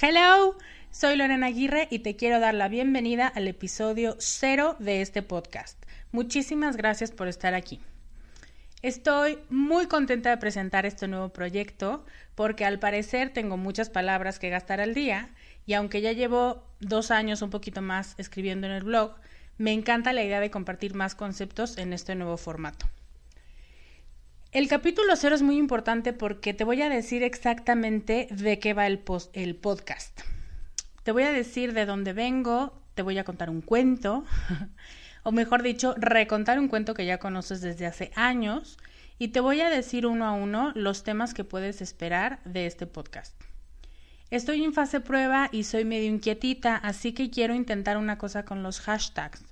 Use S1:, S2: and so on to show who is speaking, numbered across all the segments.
S1: Hello, soy Lorena Aguirre y te quiero dar la bienvenida al episodio cero de este podcast. Muchísimas gracias por estar aquí. Estoy muy contenta de presentar este nuevo proyecto porque al parecer tengo muchas palabras que gastar al día y aunque ya llevo dos años un poquito más escribiendo en el blog, me encanta la idea de compartir más conceptos en este nuevo formato. El capítulo cero es muy importante porque te voy a decir exactamente de qué va el, podcast. Te voy a decir de dónde vengo, te voy a contar un cuento, o mejor dicho, recontar un cuento que ya conoces desde hace años, y te voy a decir uno a uno los temas que puedes esperar de este podcast. Estoy en fase prueba y soy medio inquietita, así que quiero intentar una cosa con los hashtags.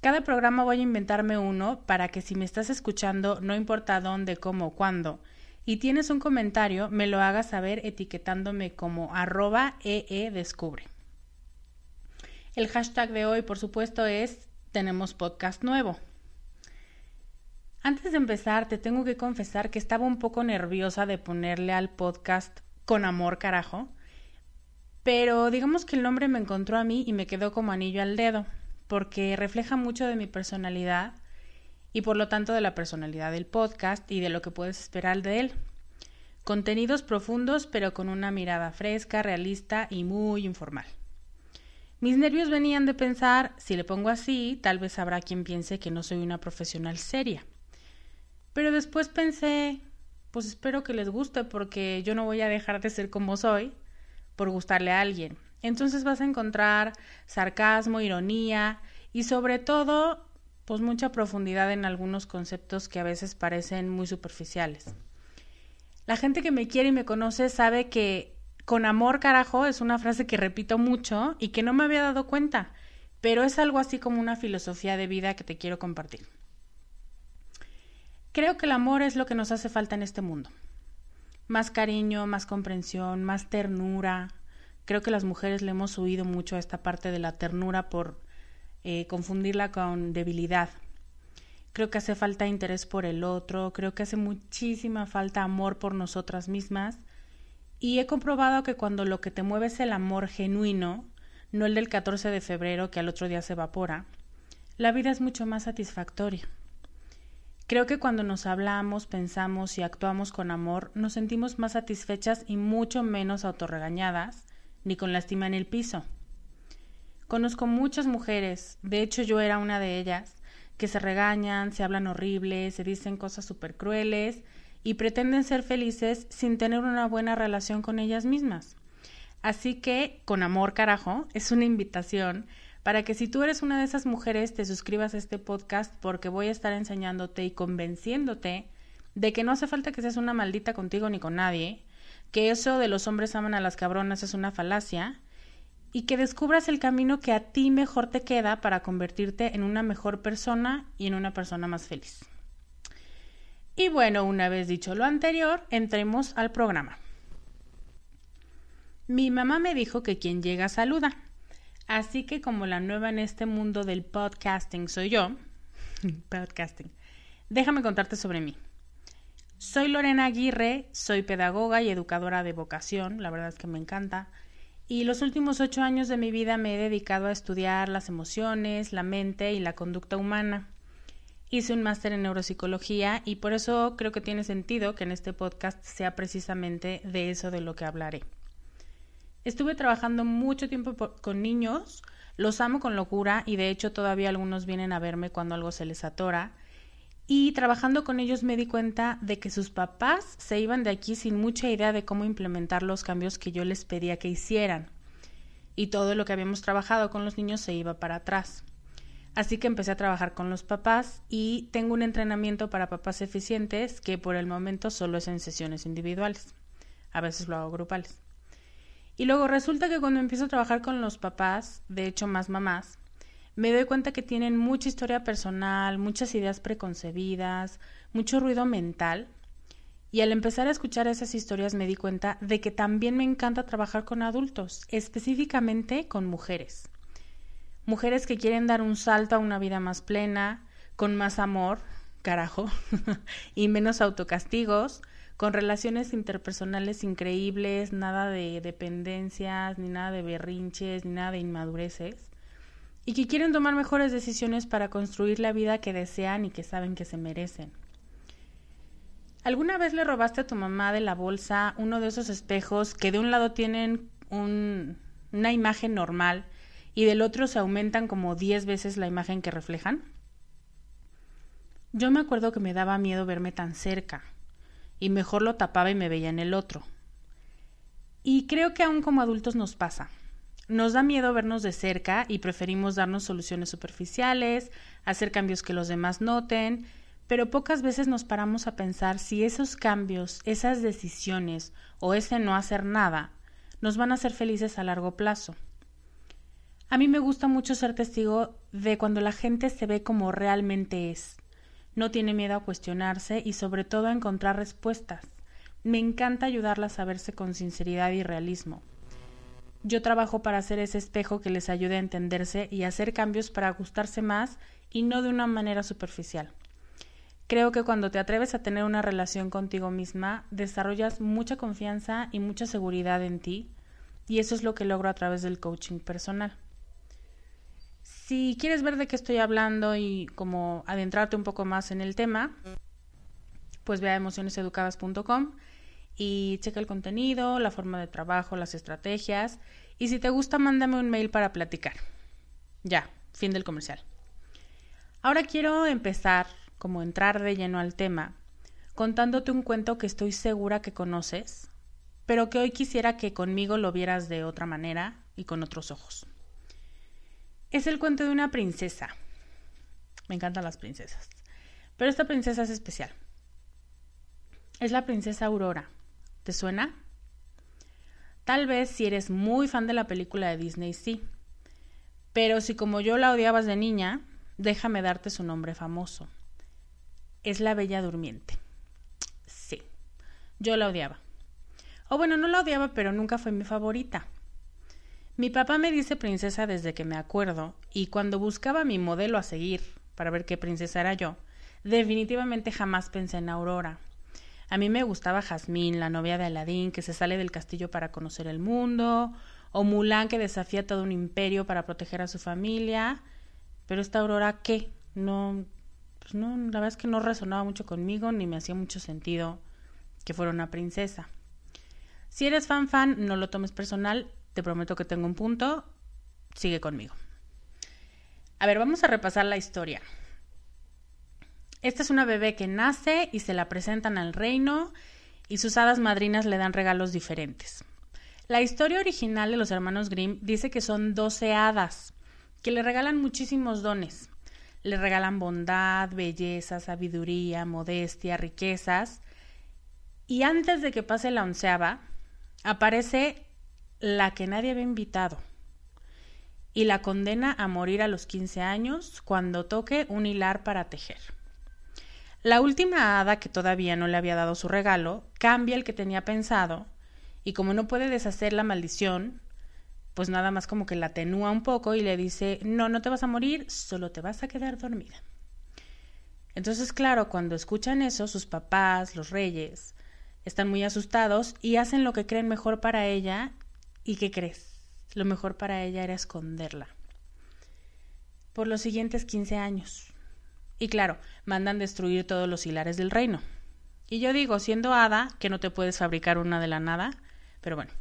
S1: Cada programa voy a inventarme uno para que si me estás escuchando, no importa dónde, cómo, cuándo, y tienes un comentario, me lo hagas saber etiquetándome como arroba eedescubre. El hashtag de hoy, por supuesto, es tenemos podcast nuevo. Antes de empezar, te tengo que confesar que estaba un poco nerviosa de ponerle al podcast con amor carajo, pero digamos que el nombre me encontró a mí y me quedó como anillo al dedo porque refleja mucho de mi personalidad y por lo tanto de la personalidad del podcast y de lo que puedes esperar de él. Contenidos profundos pero con una mirada fresca, realista y muy informal. Mis nervios venían de pensar, si le pongo así, tal vez habrá quien piense que no soy una profesional seria. Pero después pensé, pues espero que les guste porque yo no voy a dejar de ser como soy por gustarle a alguien. Entonces vas a encontrar sarcasmo, ironía y sobre todo, pues mucha profundidad en algunos conceptos que a veces parecen muy superficiales. La gente que me quiere y me conoce sabe que con amor carajo es una frase que repito mucho y que no me había dado cuenta, pero es algo así como una filosofía de vida que te quiero compartir. Creo que el amor es lo que nos hace falta en este mundo. Más cariño, más comprensión, más ternura, Creo que las mujeres le hemos huido mucho a esta parte de la ternura por eh, confundirla con debilidad. Creo que hace falta interés por el otro, creo que hace muchísima falta amor por nosotras mismas y he comprobado que cuando lo que te mueve es el amor genuino, no el del 14 de febrero que al otro día se evapora, la vida es mucho más satisfactoria. Creo que cuando nos hablamos, pensamos y actuamos con amor, nos sentimos más satisfechas y mucho menos autorregañadas, ni con lástima en el piso. Conozco muchas mujeres, de hecho yo era una de ellas, que se regañan, se hablan horribles, se dicen cosas súper crueles y pretenden ser felices sin tener una buena relación con ellas mismas. Así que, con amor carajo, es una invitación para que si tú eres una de esas mujeres te suscribas a este podcast porque voy a estar enseñándote y convenciéndote de que no hace falta que seas una maldita contigo ni con nadie, que eso de los hombres aman a las cabronas es una falacia y que descubras el camino que a ti mejor te queda para convertirte en una mejor persona y en una persona más feliz. Y bueno, una vez dicho lo anterior, entremos al programa. Mi mamá me dijo que quien llega saluda. Así que como la nueva en este mundo del podcasting soy yo, podcasting, déjame contarte sobre mí. Soy Lorena Aguirre, soy pedagoga y educadora de vocación, la verdad es que me encanta, y los últimos ocho años de mi vida me he dedicado a estudiar las emociones, la mente y la conducta humana. Hice un máster en neuropsicología y por eso creo que tiene sentido que en este podcast sea precisamente de eso de lo que hablaré. Estuve trabajando mucho tiempo con niños, los amo con locura y de hecho todavía algunos vienen a verme cuando algo se les atora. Y trabajando con ellos me di cuenta de que sus papás se iban de aquí sin mucha idea de cómo implementar los cambios que yo les pedía que hicieran. Y todo lo que habíamos trabajado con los niños se iba para atrás. Así que empecé a trabajar con los papás y tengo un entrenamiento para papás eficientes que por el momento solo es en sesiones individuales. A veces lo hago grupales. Y luego resulta que cuando empiezo a trabajar con los papás, de hecho más mamás, me doy cuenta que tienen mucha historia personal, muchas ideas preconcebidas, mucho ruido mental. Y al empezar a escuchar esas historias me di cuenta de que también me encanta trabajar con adultos, específicamente con mujeres. Mujeres que quieren dar un salto a una vida más plena, con más amor, carajo, y menos autocastigos, con relaciones interpersonales increíbles, nada de dependencias, ni nada de berrinches, ni nada de inmadureces, y que quieren tomar mejores decisiones para construir la vida que desean y que saben que se merecen. ¿Alguna vez le robaste a tu mamá de la bolsa uno de esos espejos que de un lado tienen una imagen normal y del otro se aumentan como 10 veces la imagen que reflejan? Yo me acuerdo que me daba miedo verme tan cerca y mejor lo tapaba y me veía en el otro. Y creo que aún como adultos nos pasa. Nos da miedo vernos de cerca y preferimos darnos soluciones superficiales, hacer cambios que los demás noten, pero pocas veces nos paramos a pensar si esos cambios, esas decisiones o ese no hacer nada nos van a hacer felices a largo plazo. A mí me gusta mucho ser testigo de cuando la gente se ve como realmente es, no tiene miedo a cuestionarse y sobre todo a encontrar respuestas. Me encanta ayudarlas a verse con sinceridad y realismo. Yo trabajo para hacer ese espejo que les ayude a entenderse y hacer cambios para gustarse más y no de una manera superficial. Creo que cuando te atreves a tener una relación contigo misma, desarrollas mucha confianza y mucha seguridad en ti, y eso es lo que logro a través del coaching personal. Si quieres ver de qué estoy hablando y como adentrarte un poco más en el tema, pues ve a emocioneseducadas.com y checa el contenido, la forma de trabajo, las estrategias y si te gusta mándame un mail para platicar. Ya, fin del comercial. Ahora quiero empezar, como entrar de lleno al tema, contándote un cuento que estoy segura que conoces, pero que hoy quisiera que conmigo lo vieras de otra manera y con otros ojos. Es el cuento de una princesa. Me encantan las princesas. Pero esta princesa es especial. Es la princesa Aurora. ¿Te suena? Tal vez si eres muy fan de la película de Disney, sí. Pero si como yo la odiabas de niña, déjame darte su nombre famoso. Es la Bella Durmiente. Sí, yo la odiaba. O bueno, no la odiaba, pero nunca fue mi favorita. Mi papá me dice princesa desde que me acuerdo y cuando buscaba mi modelo a seguir para ver qué princesa era yo, definitivamente jamás pensé en Aurora. A mí me gustaba Jazmín, la novia de Aladín, que se sale del castillo para conocer el mundo, o Mulan, que desafía todo un imperio para proteger a su familia. Pero esta Aurora, ¿qué? No, pues no, la verdad es que no resonaba mucho conmigo, ni me hacía mucho sentido que fuera una princesa. Si eres fan fan, no lo tomes personal, te prometo que tengo un punto, sigue conmigo. A ver, vamos a repasar la historia. Esta es una bebé que nace y se la presentan al reino y sus hadas madrinas le dan regalos diferentes. La historia original de los hermanos Grimm dice que son doce hadas que le regalan muchísimos dones. Le regalan bondad, belleza, sabiduría, modestia, riquezas. Y antes de que pase la onceava, aparece la que nadie había invitado y la condena a morir a los 15 años cuando toque un hilar para tejer. La última hada, que todavía no le había dado su regalo, cambia el que tenía pensado, y como no puede deshacer la maldición, pues nada más como que la atenúa un poco y le dice, no, no te vas a morir, solo te vas a quedar dormida. Entonces, claro, cuando escuchan eso, sus papás, los reyes, están muy asustados y hacen lo que creen mejor para ella. ¿Y qué crees? Lo mejor para ella era esconderla. Por los siguientes 15 años. Y claro, mandan destruir todos los hilares del reino. Y yo digo, siendo hada, que no te puedes fabricar una de la nada, pero bueno.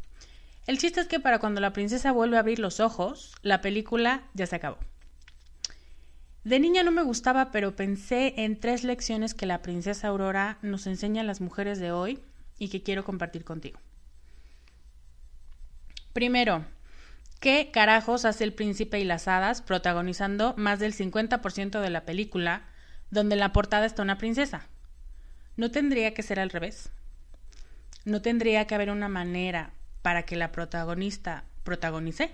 S1: El chiste es que para cuando la princesa vuelve a abrir los ojos, la película ya se acabó. De niña no me gustaba, pero pensé en tres lecciones que la princesa Aurora nos enseña a las mujeres de hoy y que quiero compartir contigo. Primero, ¿Qué carajos hace el príncipe y las hadas protagonizando más del 50% de la película donde en la portada está una princesa? ¿No tendría que ser al revés? ¿No tendría que haber una manera para que la protagonista protagonice?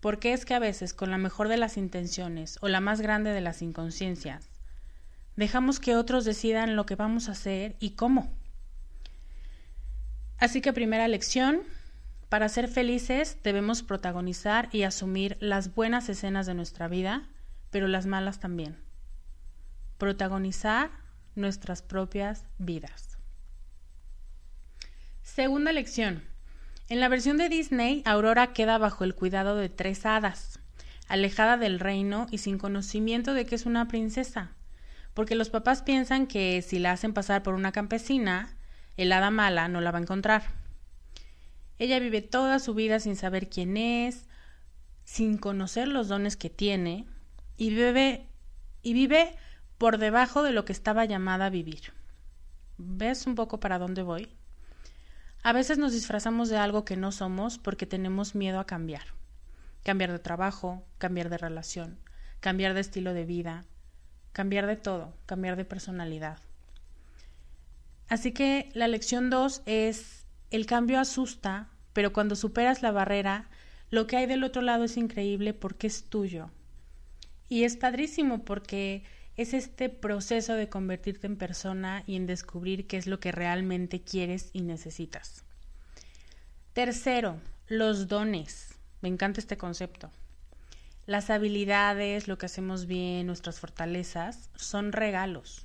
S1: Porque es que a veces, con la mejor de las intenciones o la más grande de las inconsciencias, dejamos que otros decidan lo que vamos a hacer y cómo. Así que primera lección, para ser felices debemos protagonizar y asumir las buenas escenas de nuestra vida, pero las malas también. Protagonizar nuestras propias vidas. Segunda lección. En la versión de Disney, Aurora queda bajo el cuidado de tres hadas, alejada del reino y sin conocimiento de que es una princesa, porque los papás piensan que si la hacen pasar por una campesina, el hada mala no la va a encontrar. Ella vive toda su vida sin saber quién es, sin conocer los dones que tiene, y vive, y vive por debajo de lo que estaba llamada a vivir. ¿Ves un poco para dónde voy? A veces nos disfrazamos de algo que no somos porque tenemos miedo a cambiar. Cambiar de trabajo, cambiar de relación, cambiar de estilo de vida, cambiar de todo, cambiar de personalidad. Así que la lección 2 es el cambio asusta, pero cuando superas la barrera, lo que hay del otro lado es increíble porque es tuyo. Y es padrísimo porque es este proceso de convertirte en persona y en descubrir qué es lo que realmente quieres y necesitas. Tercero, los dones. Me encanta este concepto. Las habilidades, lo que hacemos bien, nuestras fortalezas, son regalos.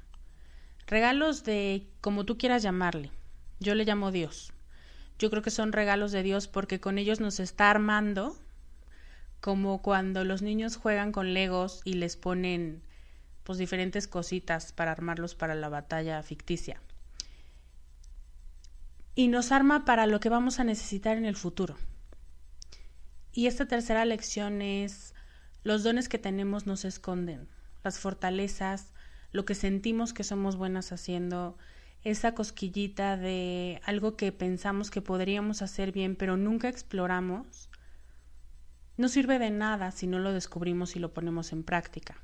S1: Regalos de como tú quieras llamarle. Yo le llamo Dios yo creo que son regalos de Dios porque con ellos nos está armando, como cuando los niños juegan con legos y les ponen pues diferentes cositas para armarlos para la batalla ficticia. Y nos arma para lo que vamos a necesitar en el futuro. Y esta tercera lección es, los dones que tenemos nos esconden, las fortalezas, lo que sentimos que somos buenas haciendo, esa cosquillita de algo que pensamos que podríamos hacer bien, pero nunca exploramos, no sirve de nada si no lo descubrimos y lo ponemos en práctica.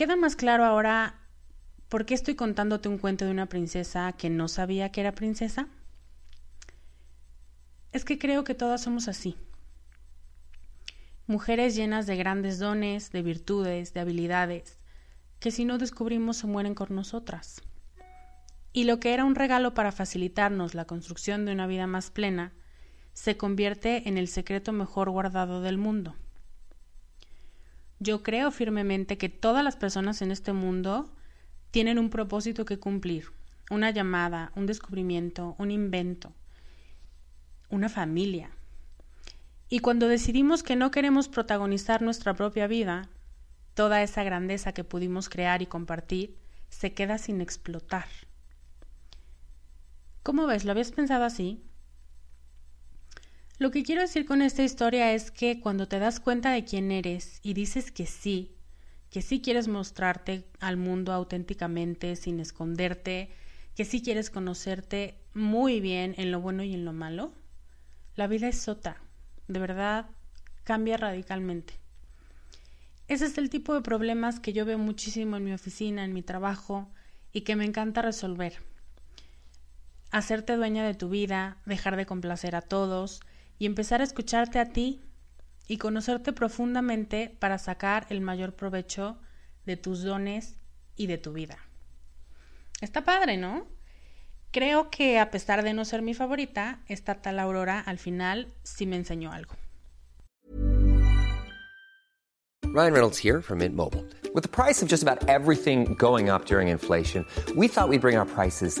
S1: ¿Queda más claro ahora por qué estoy contándote un cuento de una princesa que no sabía que era princesa? Es que creo que todas somos así. Mujeres llenas de grandes dones, de virtudes, de habilidades, que si no descubrimos se mueren con nosotras. Y lo que era un regalo para facilitarnos la construcción de una vida más plena, se convierte en el secreto mejor guardado del mundo. Yo creo firmemente que todas las personas en este mundo tienen un propósito que cumplir, una llamada, un descubrimiento, un invento, una familia. Y cuando decidimos que no queremos protagonizar nuestra propia vida, toda esa grandeza que pudimos crear y compartir se queda sin explotar. ¿Cómo ves? ¿Lo habías pensado así? Lo que quiero decir con esta historia es que cuando te das cuenta de quién eres y dices que sí, que sí quieres mostrarte al mundo auténticamente, sin esconderte, que sí quieres conocerte muy bien en lo bueno y en lo malo, la vida es sota, de verdad cambia radicalmente. Ese es el tipo de problemas que yo veo muchísimo en mi oficina, en mi trabajo, y que me encanta resolver. Hacerte dueña de tu vida, dejar de complacer a todos y empezar a escucharte a ti y conocerte profundamente para sacar el mayor provecho de tus dones y de tu vida. Está padre, ¿no? Creo que a pesar de no ser mi favorita, esta tal Aurora al final sí me enseñó algo.
S2: Ryan Reynolds here from Mint Mobile. With the price of just about everything going up during inflation, we thought we'd bring our prices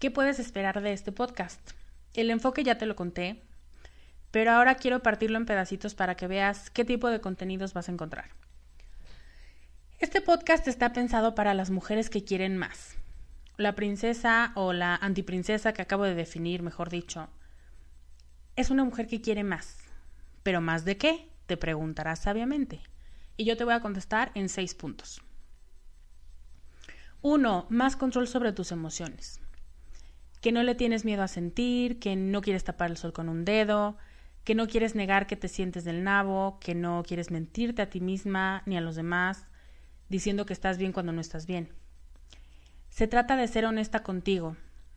S1: qué puedes esperar de este podcast. El enfoque ya te lo conté, pero ahora quiero partirlo en pedacitos para que veas qué tipo de contenidos vas a encontrar. Este podcast está pensado para las mujeres que quieren más. La princesa o la antiprincesa que acabo de definir, mejor dicho, es una mujer que quiere más. ¿Pero más de qué? Te preguntarás sabiamente. Y yo te voy a contestar en seis puntos. Uno, más control sobre tus emociones. Que no le tienes miedo a sentir, que no quieres tapar el sol con un dedo, que no quieres negar que te sientes del nabo, que no quieres mentirte a ti misma ni a los demás, diciendo que estás bien cuando no estás bien. Se trata de ser honesta contigo.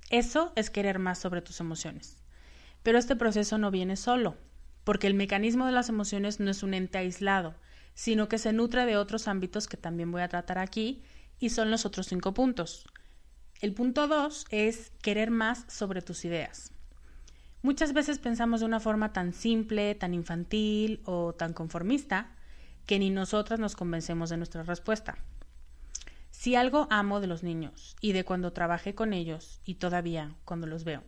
S1: Eso es querer más sobre tus emociones. Pero este proceso no viene solo, porque el mecanismo de las emociones no es un ente aislado, sino que se nutre de otros ámbitos que también voy a tratar aquí y son los otros cinco puntos. El punto dos es querer más sobre tus ideas. Muchas veces pensamos de una forma tan simple, tan infantil o tan conformista que ni nosotras nos convencemos de nuestra respuesta. Si algo amo de los niños y de cuando trabajé con ellos y todavía cuando los veo,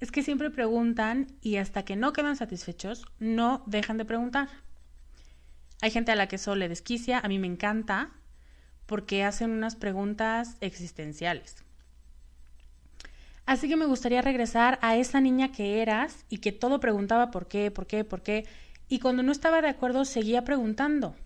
S1: es que siempre preguntan y hasta que no quedan satisfechos, no dejan de preguntar. Hay gente a la que eso le desquicia, a mí me encanta, porque hacen unas preguntas existenciales. Así que me gustaría regresar a esa niña que eras y que todo preguntaba por qué, por qué, por qué, y cuando no estaba de acuerdo seguía preguntando.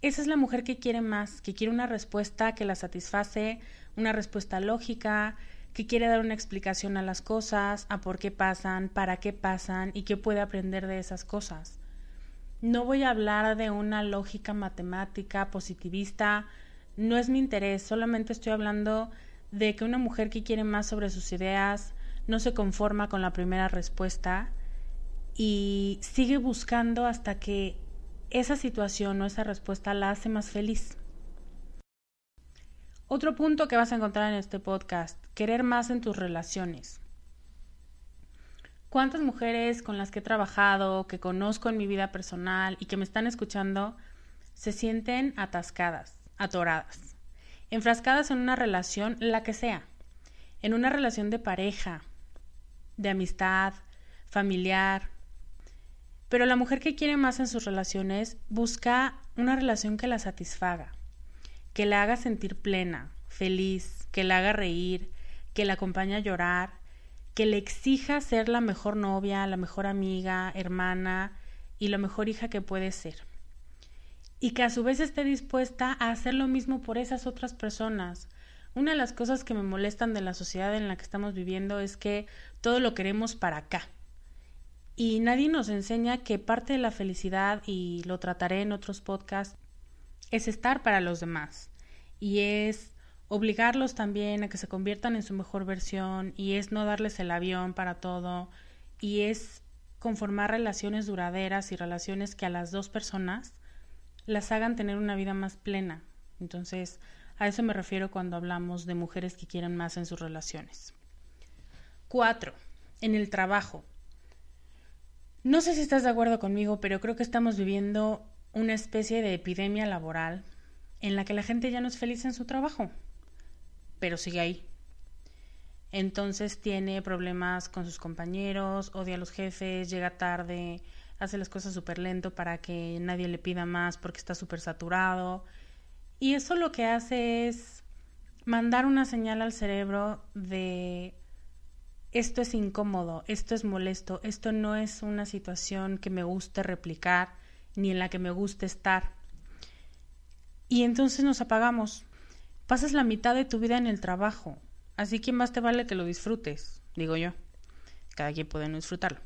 S1: Esa es la mujer que quiere más, que quiere una respuesta que la satisface, una respuesta lógica, que quiere dar una explicación a las cosas, a por qué pasan, para qué pasan y qué puede aprender de esas cosas. No voy a hablar de una lógica matemática positivista, no es mi interés, solamente estoy hablando de que una mujer que quiere más sobre sus ideas no se conforma con la primera respuesta y sigue buscando hasta que esa situación o esa respuesta la hace más feliz. Otro punto que vas a encontrar en este podcast, querer más en tus relaciones. ¿Cuántas mujeres con las que he trabajado, que conozco en mi vida personal y que me están escuchando, se sienten atascadas, atoradas? Enfrascadas en una relación, la que sea, en una relación de pareja, de amistad, familiar. Pero la mujer que quiere más en sus relaciones busca una relación que la satisfaga, que la haga sentir plena, feliz, que la haga reír, que la acompañe a llorar, que le exija ser la mejor novia, la mejor amiga, hermana y la mejor hija que puede ser y que a su vez esté dispuesta a hacer lo mismo por esas otras personas. Una de las cosas que me molestan de la sociedad en la que estamos viviendo es que todo lo queremos para acá Y nadie nos enseña que parte de la felicidad, y lo trataré en otros podcasts, es estar para los demás. Y es obligarlos también a que se conviertan en su mejor versión. Y es no darles el avión para todo. Y es conformar relaciones duraderas y relaciones que a las dos personas las hagan tener una vida más plena. Entonces, a eso me refiero cuando hablamos de mujeres que quieren más en sus relaciones. Cuatro, en el trabajo. No sé si estás de acuerdo conmigo, pero creo que estamos viviendo una especie de epidemia laboral en la que la gente ya no es feliz en su trabajo, pero sigue ahí. Entonces tiene problemas con sus compañeros, odia a los jefes, llega tarde, hace las cosas súper lento para que nadie le pida más porque está súper saturado. Y eso lo que hace es mandar una señal al cerebro de esto es incómodo, esto es molesto, esto no es una situación que me guste replicar ni en la que me guste estar. Y entonces nos apagamos. Pasas la mitad de tu vida en el trabajo, así que más te vale que lo disfrutes, digo yo. Cada quien puede no disfrutarlo.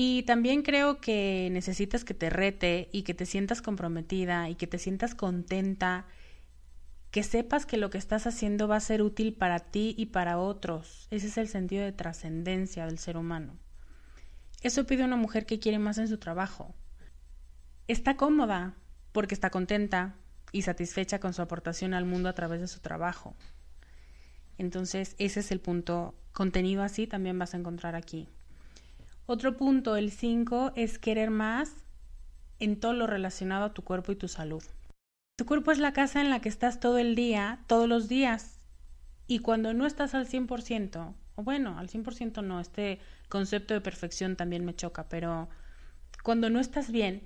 S1: Y también creo que necesitas que te rete y que te sientas comprometida y que te sientas contenta que sepas que lo que estás haciendo va a ser útil para ti y para otros. Ese es el sentido de trascendencia del ser humano. Eso pide una mujer que quiere más en su trabajo. Está cómoda porque está contenta y satisfecha con su aportación al mundo a través de su trabajo. Entonces, ese es el punto. Contenido así también vas a encontrar aquí. Otro punto, el 5, es querer más en todo lo relacionado a tu cuerpo y tu salud. Tu cuerpo es la casa en la que estás todo el día, todos los días. Y cuando no estás al 100%, o bueno, al 100% no, este concepto de perfección también me choca, pero cuando no estás bien,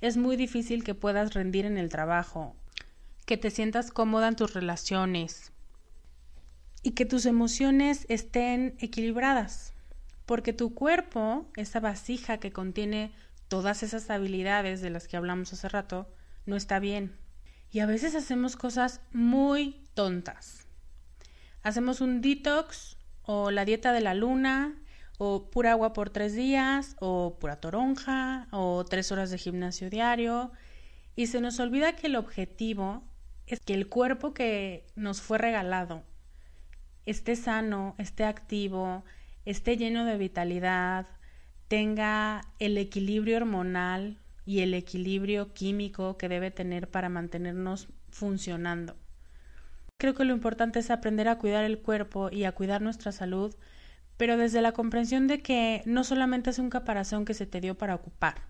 S1: es muy difícil que puedas rendir en el trabajo, que te sientas cómoda en tus relaciones y que tus emociones estén equilibradas, porque tu cuerpo, esa vasija que contiene todas esas habilidades de las que hablamos hace rato, no está bien. Y a veces hacemos cosas muy tontas. Hacemos un detox o la dieta de la luna o pura agua por tres días o pura toronja o tres horas de gimnasio diario y se nos olvida que el objetivo es que el cuerpo que nos fue regalado esté sano, esté activo, esté lleno de vitalidad, tenga el equilibrio hormonal y el equilibrio químico que debe tener para mantenernos funcionando. Creo que lo importante es aprender a cuidar el cuerpo y a cuidar nuestra salud, pero desde la comprensión de que no solamente es un caparazón que se te dio para ocupar,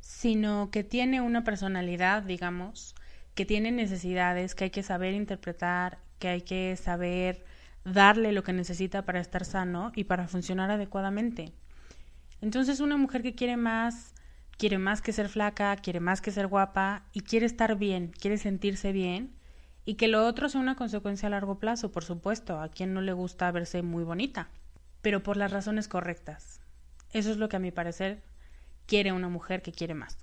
S1: sino que tiene una personalidad, digamos, que tiene necesidades que hay que saber interpretar, que hay que saber darle lo que necesita para estar sano y para funcionar adecuadamente. Entonces una mujer que quiere más quiere más que ser flaca, quiere más que ser guapa y quiere estar bien, quiere sentirse bien y que lo otro sea una consecuencia a largo plazo, por supuesto, a quien no le gusta verse muy bonita, pero por las razones correctas. Eso es lo que a mi parecer quiere una mujer que quiere más.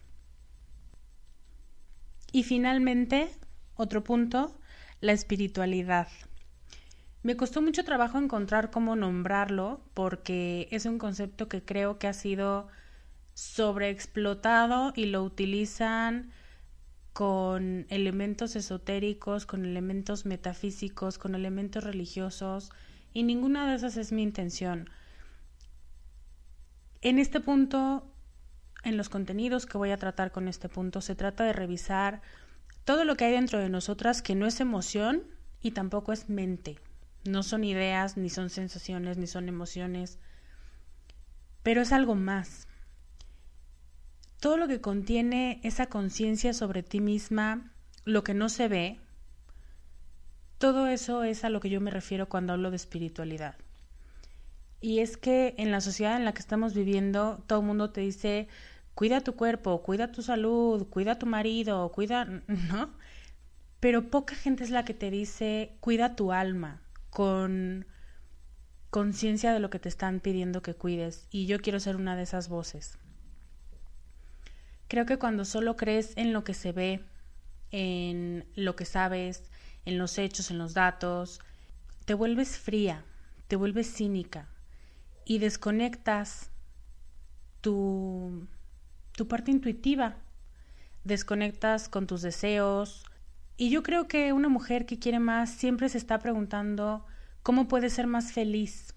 S1: Y finalmente, otro punto, la espiritualidad. Me costó mucho trabajo encontrar cómo nombrarlo porque es un concepto que creo que ha sido sobreexplotado y lo utilizan con elementos esotéricos, con elementos metafísicos, con elementos religiosos, y ninguna de esas es mi intención. En este punto, en los contenidos que voy a tratar con este punto, se trata de revisar todo lo que hay dentro de nosotras que no es emoción y tampoco es mente. No son ideas, ni son sensaciones, ni son emociones, pero es algo más todo lo que contiene esa conciencia sobre ti misma, lo que no se ve, todo eso es a lo que yo me refiero cuando hablo de espiritualidad. Y es que en la sociedad en la que estamos viviendo, todo el mundo te dice, cuida tu cuerpo, cuida tu salud, cuida tu marido, cuida, ¿no? Pero poca gente es la que te dice, cuida tu alma, con conciencia de lo que te están pidiendo que cuides. Y yo quiero ser una de esas voces. Creo que cuando solo crees en lo que se ve, en lo que sabes, en los hechos, en los datos, te vuelves fría, te vuelves cínica y desconectas tu, tu parte intuitiva, desconectas con tus deseos. Y yo creo que una mujer que quiere más siempre se está preguntando cómo puede ser más feliz.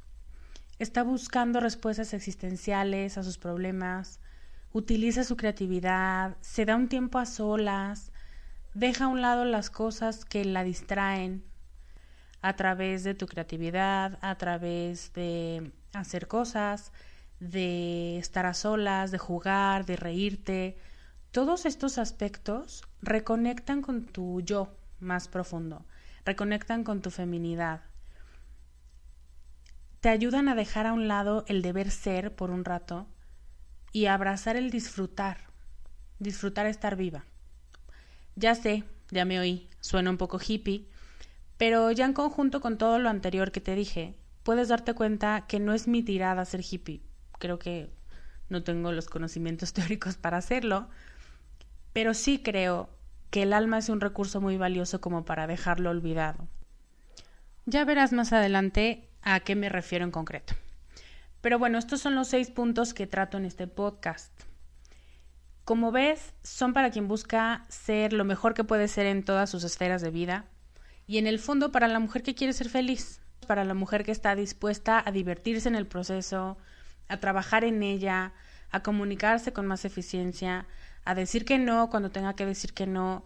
S1: Está buscando respuestas existenciales a sus problemas, utiliza su creatividad, se da un tiempo a solas, deja a un lado las cosas que la distraen a través de tu creatividad, a través de hacer cosas, de estar a solas, de jugar, de reírte. Todos estos aspectos reconectan con tu yo más profundo, reconectan con tu feminidad. Te ayudan a dejar a un lado el deber ser por un rato y a abrazar el disfrutar, disfrutar estar viva. Ya sé, ya me oí, suena un poco hippie, pero ya en conjunto con todo lo anterior que te dije, puedes darte cuenta que no es mi tirada ser hippie. Creo que no tengo los conocimientos teóricos para hacerlo, pero sí creo que el alma es un recurso muy valioso como para dejarlo olvidado. Ya verás más adelante a qué me refiero en concreto. Pero bueno, estos son los seis puntos que trato en este podcast. Como ves, son para quien busca ser lo mejor que puede ser en todas sus esferas de vida y en el fondo para la mujer que quiere ser feliz para la mujer que está dispuesta a divertirse en el proceso, a trabajar en ella, a comunicarse con más eficiencia, a decir que no cuando tenga que decir que no.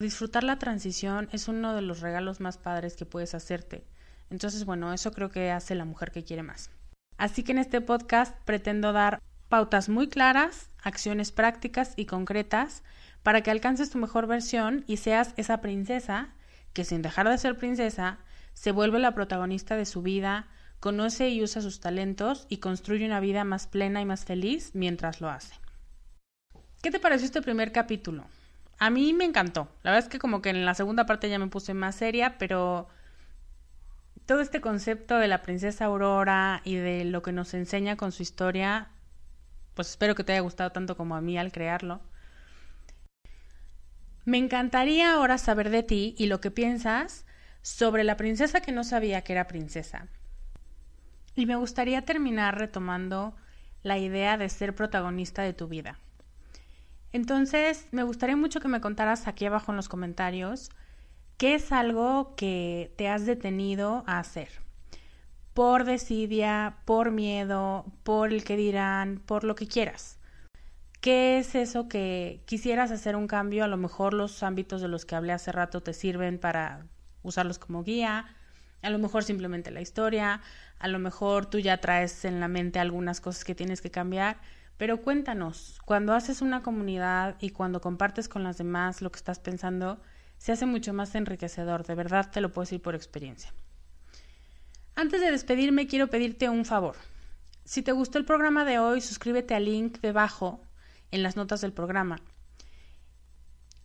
S1: Disfrutar la transición es uno de los regalos más padres que puedes hacerte. Entonces, bueno, eso creo que hace la mujer que quiere más. Así que en este podcast pretendo dar pautas muy claras, acciones prácticas y concretas para que alcances tu mejor versión y seas esa princesa que sin dejar de ser princesa se vuelve la protagonista de su vida, conoce y usa sus talentos y construye una vida más plena y más feliz mientras lo hace. ¿Qué te pareció este primer capítulo? A mí me encantó. La verdad es que como que en la segunda parte ya me puse más seria, pero todo este concepto de la princesa Aurora y de lo que nos enseña con su historia, pues espero que te haya gustado tanto como a mí al crearlo. Me encantaría ahora saber de ti y lo que piensas sobre la princesa que no sabía que era princesa. Y me gustaría terminar retomando la idea de ser protagonista de tu vida. Entonces, me gustaría mucho que me contaras aquí abajo en los comentarios qué es algo que te has detenido a hacer. Por desidia, por miedo, por el que dirán, por lo que quieras. ¿Qué es eso que quisieras hacer un cambio? A lo mejor los ámbitos de los que hablé hace rato te sirven para usarlos como guía, a lo mejor simplemente la historia, a lo mejor tú ya traes en la mente algunas cosas que tienes que cambiar, pero cuéntanos, cuando haces una comunidad y cuando compartes con las demás lo que estás pensando, se hace mucho más enriquecedor, de verdad te lo puedo decir por experiencia. Antes de despedirme, quiero pedirte un favor. Si te gustó el programa de hoy, suscríbete al link debajo en las notas del programa.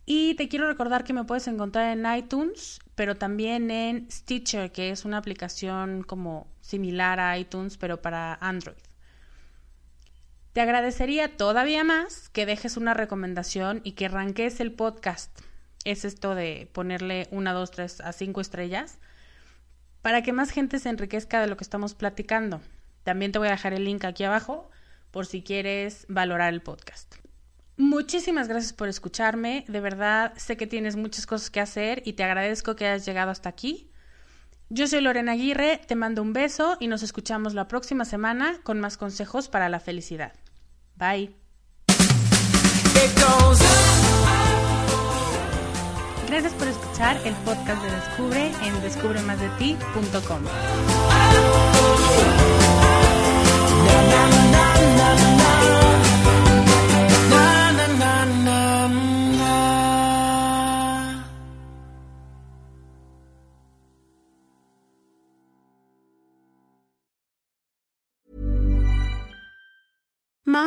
S1: Y te quiero recordar que me puedes encontrar en iTunes, pero también en Stitcher, que es una aplicación como similar a iTunes, pero para Android. Te agradecería todavía más que dejes una recomendación y que arranques el podcast. Es esto de ponerle una, dos, tres a cinco estrellas para que más gente se enriquezca de lo que estamos platicando. También te voy a dejar el link aquí abajo por si quieres valorar el podcast. Muchísimas gracias por escucharme. De verdad, sé que tienes muchas cosas que hacer y te agradezco que hayas llegado hasta aquí. Yo soy Lorena Aguirre, te mando un beso y nos escuchamos la próxima semana con más consejos para la felicidad. Bye. Gracias por escuchar el podcast de Descubre en descubremasdeti.com.